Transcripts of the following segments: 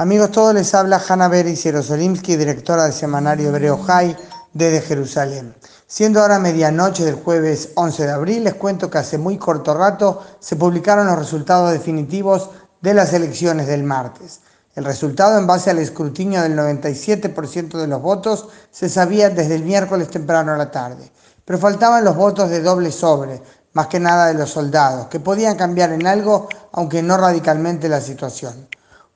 Amigos todos, les habla Hanna Beris Jerosolimsky, directora del semanario Hebreo Jai desde Jerusalén. Siendo ahora medianoche del jueves 11 de abril, les cuento que hace muy corto rato se publicaron los resultados definitivos de las elecciones del martes. El resultado, en base al escrutinio del 97% de los votos, se sabía desde el miércoles temprano a la tarde. Pero faltaban los votos de doble sobre, más que nada de los soldados, que podían cambiar en algo, aunque no radicalmente la situación.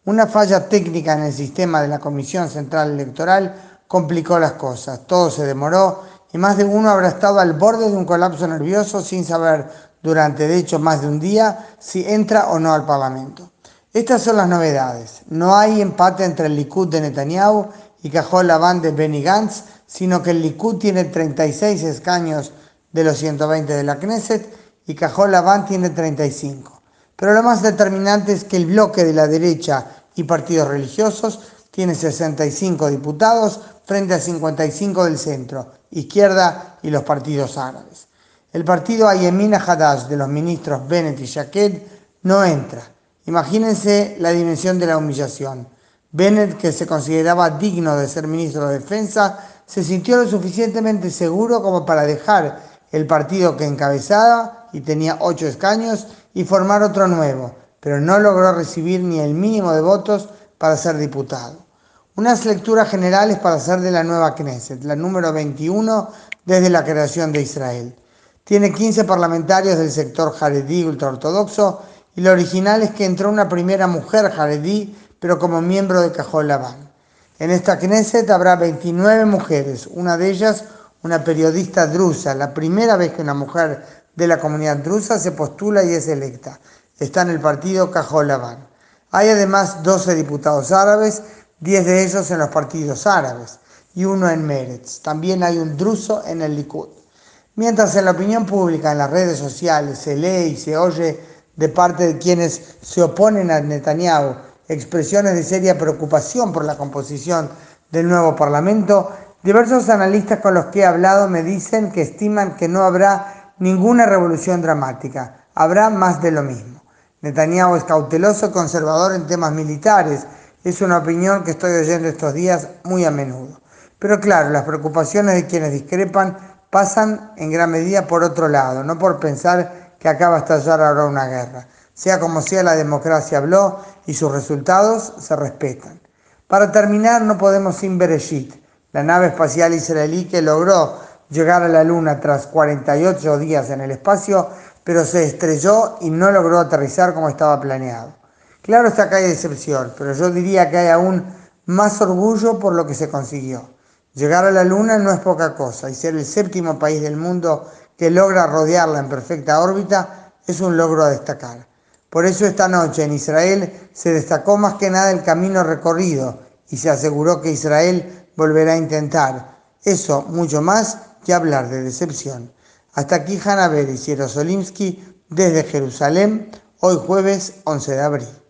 Una falla técnica en el sistema de la Comisión Central Electoral complicó las cosas. Todo se demoró y más de uno habrá estado al borde de un colapso nervioso sin saber durante de hecho más de un día si entra o no al Parlamento. Estas son las novedades. No hay empate entre el Likud de Netanyahu y Cajol Laván de Benny Gantz, sino que el Likud tiene 36 escaños de los 120 de la Knesset y Cajol Laván tiene 35. Pero lo más determinante es que el bloque de la derecha y partidos religiosos tiene 65 diputados frente a 55 del centro, izquierda y los partidos árabes. El partido Ayemina Hadash de los ministros Bennett y Shaked no entra. Imagínense la dimensión de la humillación. Bennett, que se consideraba digno de ser ministro de Defensa, se sintió lo suficientemente seguro como para dejar el partido que encabezaba y tenía ocho escaños y formar otro nuevo, pero no logró recibir ni el mínimo de votos para ser diputado. Unas lecturas generales para ser de la nueva Knesset, la número 21 desde la creación de Israel. Tiene 15 parlamentarios del sector jaredí ultraortodoxo y lo original es que entró una primera mujer jaredí, pero como miembro de Cajol Labán. En esta Knesset habrá 29 mujeres, una de ellas una periodista drusa, la primera vez que una mujer de la comunidad drusa se postula y es electa. Está en el partido Cajolabán. Hay además 12 diputados árabes, 10 de ellos en los partidos árabes y uno en Meretz. También hay un druso en el Likud. Mientras en la opinión pública, en las redes sociales, se lee y se oye de parte de quienes se oponen a Netanyahu expresiones de seria preocupación por la composición del nuevo Parlamento, diversos analistas con los que he hablado me dicen que estiman que no habrá ninguna revolución dramática, habrá más de lo mismo. Netanyahu es cauteloso y conservador en temas militares, es una opinión que estoy oyendo estos días muy a menudo. Pero claro, las preocupaciones de quienes discrepan pasan en gran medida por otro lado, no por pensar que acaba de estallar ahora una guerra. Sea como sea, la democracia habló y sus resultados se respetan. Para terminar, no podemos sin Bereshit, la nave espacial israelí que logró llegar a la Luna tras 48 días en el espacio, pero se estrelló y no logró aterrizar como estaba planeado. Claro está que hay decepción, pero yo diría que hay aún más orgullo por lo que se consiguió. Llegar a la Luna no es poca cosa y ser el séptimo país del mundo que logra rodearla en perfecta órbita es un logro a destacar. Por eso esta noche en Israel se destacó más que nada el camino recorrido y se aseguró que Israel volverá a intentar. Eso, mucho más, que hablar de decepción. Hasta aquí Hanna y Jerosolimsky desde Jerusalén, hoy jueves 11 de abril.